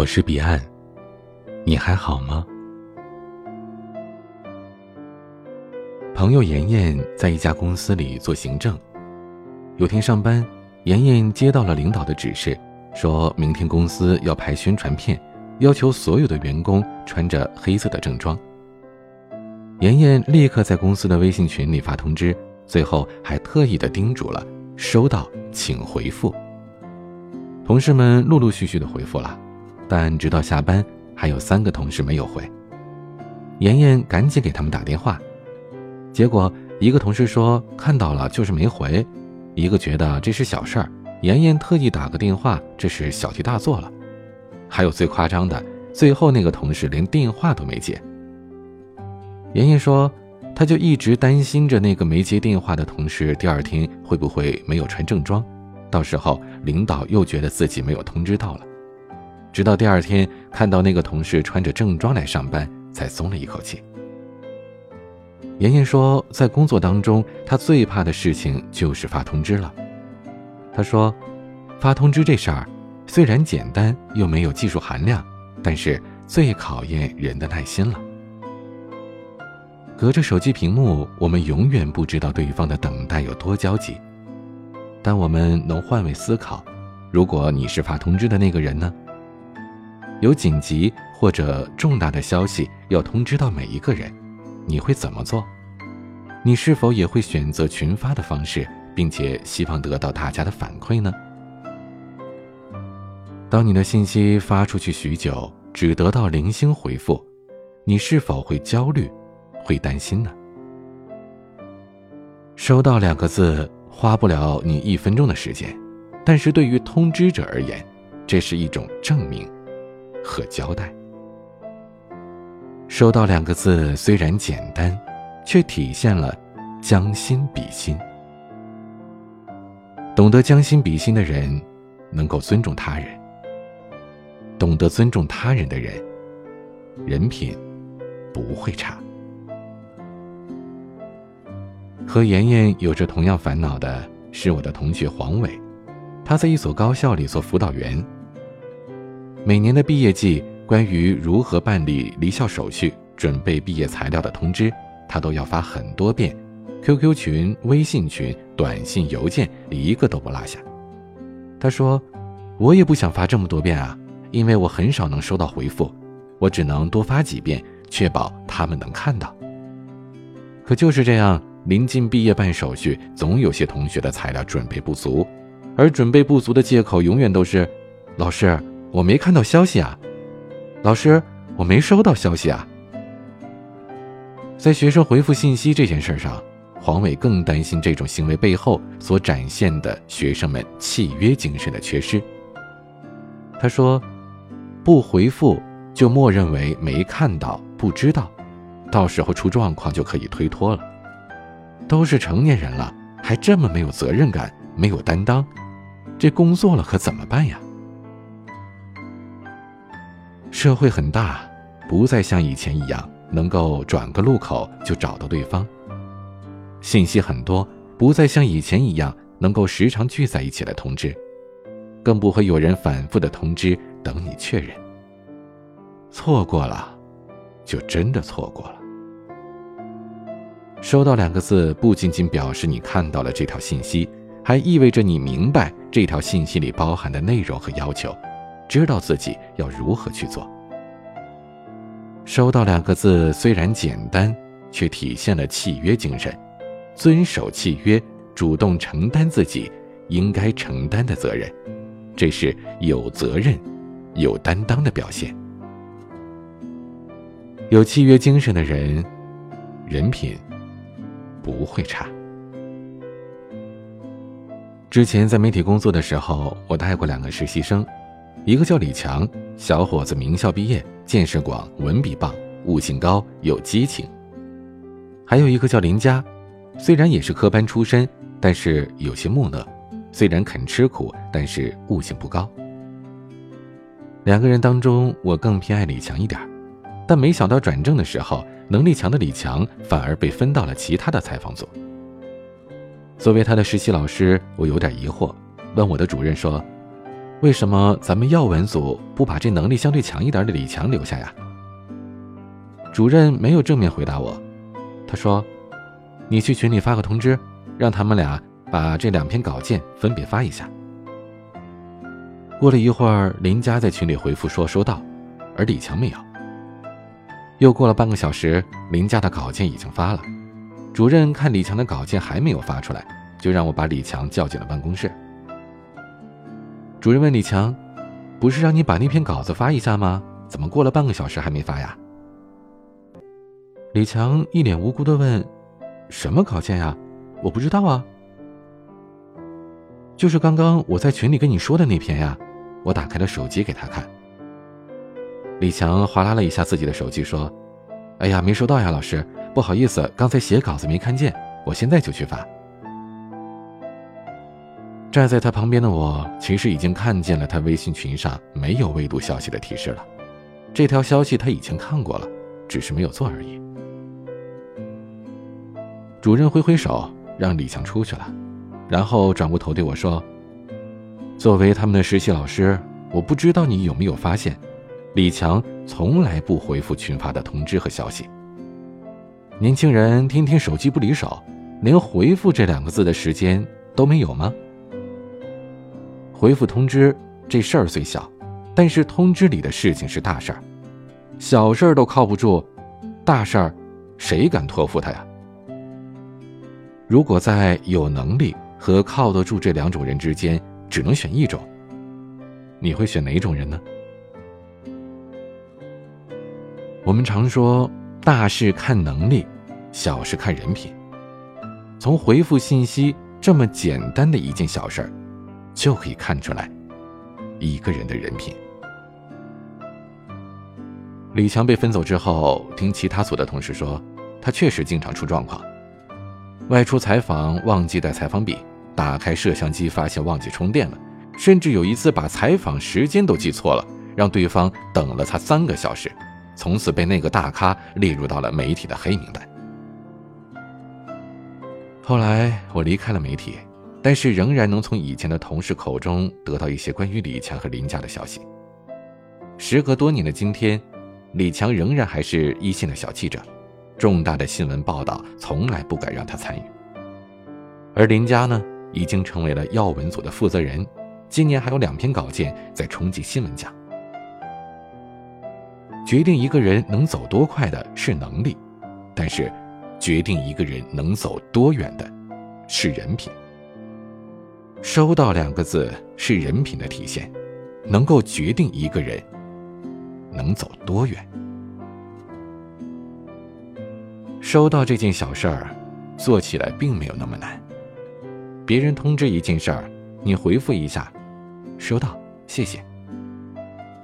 我是彼岸，你还好吗？朋友妍妍在一家公司里做行政。有天上班，妍妍接到了领导的指示，说明天公司要拍宣传片，要求所有的员工穿着黑色的正装。妍妍立刻在公司的微信群里发通知，最后还特意的叮嘱了：“收到请回复。”同事们陆陆续续的回复了。但直到下班，还有三个同事没有回。妍妍赶紧给他们打电话，结果一个同事说看到了，就是没回；一个觉得这是小事儿，妍妍特意打个电话，这是小题大做了。还有最夸张的，最后那个同事连电话都没接。妍妍说，她就一直担心着那个没接电话的同事第二天会不会没有穿正装，到时候领导又觉得自己没有通知到了。直到第二天看到那个同事穿着正装来上班，才松了一口气。妍妍说，在工作当中，她最怕的事情就是发通知了。她说，发通知这事儿虽然简单又没有技术含量，但是最考验人的耐心了。隔着手机屏幕，我们永远不知道对方的等待有多焦急。但我们能换位思考，如果你是发通知的那个人呢？有紧急或者重大的消息要通知到每一个人，你会怎么做？你是否也会选择群发的方式，并且希望得到大家的反馈呢？当你的信息发出去许久，只得到零星回复，你是否会焦虑、会担心呢？收到两个字花不了你一分钟的时间，但是对于通知者而言，这是一种证明。和交代。收到两个字虽然简单，却体现了将心比心。懂得将心比心的人，能够尊重他人；懂得尊重他人的人，人品不会差。和妍妍有着同样烦恼的是我的同学黄伟，他在一所高校里做辅导员。每年的毕业季，关于如何办理离校手续、准备毕业材料的通知，他都要发很多遍，QQ 群、微信群、短信、邮件，一个都不落下。他说：“我也不想发这么多遍啊，因为我很少能收到回复，我只能多发几遍，确保他们能看到。”可就是这样，临近毕业办手续，总有些同学的材料准备不足，而准备不足的借口永远都是：“老师。”我没看到消息啊，老师，我没收到消息啊。在学生回复信息这件事上，黄伟更担心这种行为背后所展现的学生们契约精神的缺失。他说：“不回复就默认为没看到、不知道，到时候出状况就可以推脱了。都是成年人了，还这么没有责任感、没有担当，这工作了可怎么办呀？”社会很大，不再像以前一样能够转个路口就找到对方。信息很多，不再像以前一样能够时常聚在一起来通知，更不会有人反复的通知等你确认。错过了，就真的错过了。收到两个字，不仅仅表示你看到了这条信息，还意味着你明白这条信息里包含的内容和要求。知道自己要如何去做。收到两个字虽然简单，却体现了契约精神，遵守契约，主动承担自己应该承担的责任，这是有责任、有担当的表现。有契约精神的人，人品不会差。之前在媒体工作的时候，我带过两个实习生。一个叫李强，小伙子名校毕业，见识广，文笔棒，悟性高，有激情。还有一个叫林佳，虽然也是科班出身，但是有些木讷，虽然肯吃苦，但是悟性不高。两个人当中，我更偏爱李强一点，但没想到转正的时候，能力强的李强反而被分到了其他的采访组。作为他的实习老师，我有点疑惑，问我的主任说。为什么咱们要文组不把这能力相对强一点的李强留下呀？主任没有正面回答我，他说：“你去群里发个通知，让他们俩把这两篇稿件分别发一下。”过了一会儿，林佳在群里回复说收到，而李强没有。又过了半个小时，林佳的稿件已经发了，主任看李强的稿件还没有发出来，就让我把李强叫进了办公室。主任问李强：“不是让你把那篇稿子发一下吗？怎么过了半个小时还没发呀？”李强一脸无辜的问：“什么稿件呀？我不知道啊。就是刚刚我在群里跟你说的那篇呀。”我打开了手机给他看。李强划拉了一下自己的手机，说：“哎呀，没收到呀，老师，不好意思，刚才写稿子没看见，我现在就去发。”站在他旁边的我，其实已经看见了他微信群上没有未读消息的提示了。这条消息他以前看过了，只是没有做而已。主任挥挥手，让李强出去了，然后转过头对我说：“作为他们的实习老师，我不知道你有没有发现，李强从来不回复群发的通知和消息。年轻人天天手机不离手，连回复这两个字的时间都没有吗？”回复通知这事儿虽小，但是通知里的事情是大事儿，小事儿都靠不住，大事儿谁敢托付他呀？如果在有能力和靠得住这两种人之间只能选一种，你会选哪种人呢？我们常说大事看能力，小事看人品。从回复信息这么简单的一件小事儿。就可以看出来一个人的人品。李强被分走之后，听其他组的同事说，他确实经常出状况：外出采访忘记带采访笔，打开摄像机发现忘记充电了，甚至有一次把采访时间都记错了，让对方等了他三个小时，从此被那个大咖列入到了媒体的黑名单。后来我离开了媒体。但是仍然能从以前的同事口中得到一些关于李强和林家的消息。时隔多年的今天，李强仍然还是一线的小记者，重大的新闻报道从来不敢让他参与。而林家呢，已经成为了要闻组的负责人，今年还有两篇稿件在冲击新闻奖。决定一个人能走多快的是能力，但是决定一个人能走多远的是人品。收到两个字是人品的体现，能够决定一个人能走多远。收到这件小事儿，做起来并没有那么难。别人通知一件事儿，你回复一下，收到，谢谢。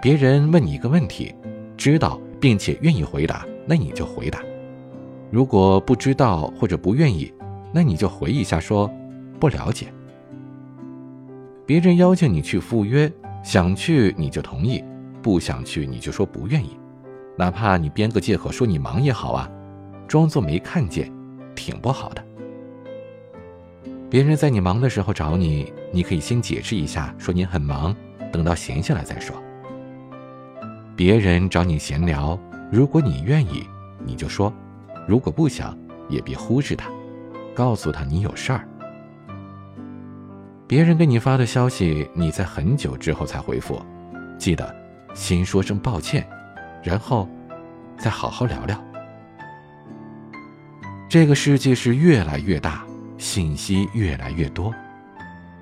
别人问你一个问题，知道并且愿意回答，那你就回答。如果不知道或者不愿意，那你就回一下说不了解。别人邀请你去赴约，想去你就同意，不想去你就说不愿意，哪怕你编个借口说你忙也好啊，装作没看见，挺不好的。别人在你忙的时候找你，你可以先解释一下，说你很忙，等到闲下来再说。别人找你闲聊，如果你愿意，你就说；如果不想，也别忽视他，告诉他你有事儿。别人给你发的消息，你在很久之后才回复，记得先说声抱歉，然后再好好聊聊。这个世界是越来越大，信息越来越多，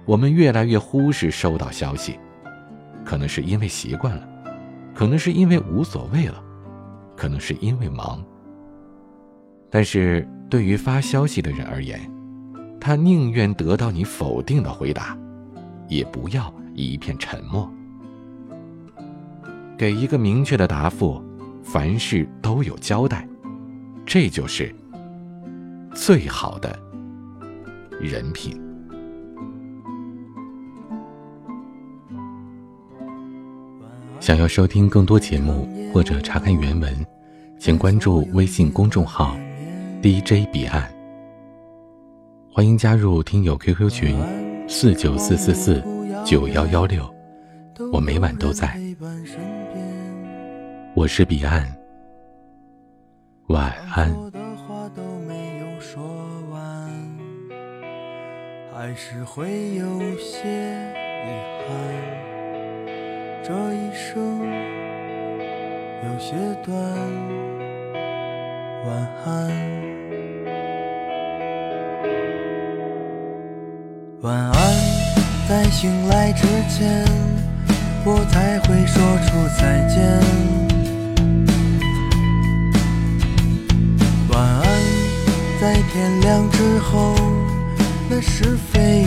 我们越来越忽视收到消息，可能是因为习惯了，可能是因为无所谓了，可能是因为忙。但是对于发消息的人而言，他宁愿得到你否定的回答，也不要一片沉默。给一个明确的答复，凡事都有交代，这就是最好的人品。想要收听更多节目或者查看原文，请关注微信公众号 “DJ 彼岸”。欢迎加入听友 QQ 群：四九四四四九幺幺六，我每晚都在。我是彼岸，晚安。还是会有些遗憾，这一生有些短。晚安，晚安，在醒来之前，我才会说出再见。晚安，在天亮之后。那是非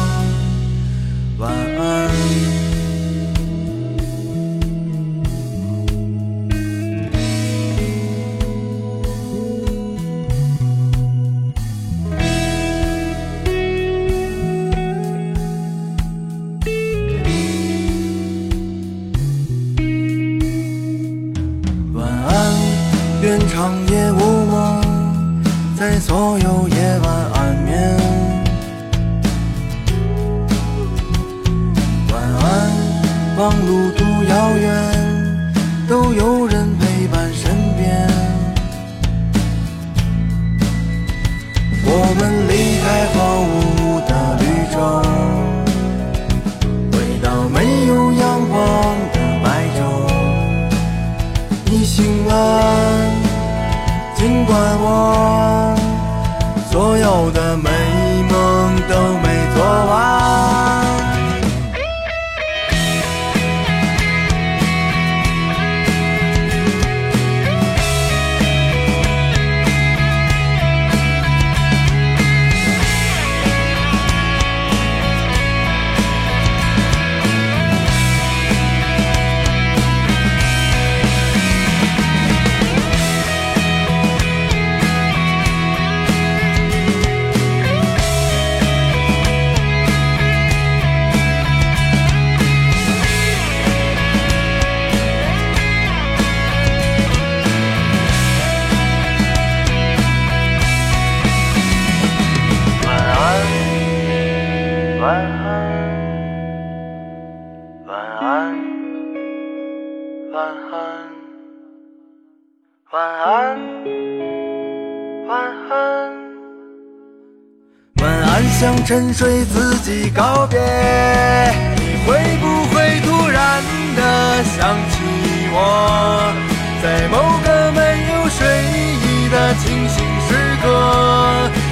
晚安。愿长夜无梦，在所有夜晚安眠。望路途遥远，都有人陪伴身边。我们离开荒芜晚安，晚安，晚安，晚安，晚安，晚安，向沉睡自己告别。你会不会突然的想起我，在某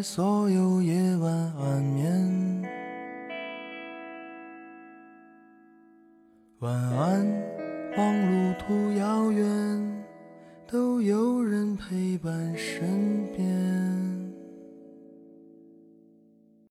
在所有夜晚安眠。晚安，望路途遥远，都有人陪伴身边。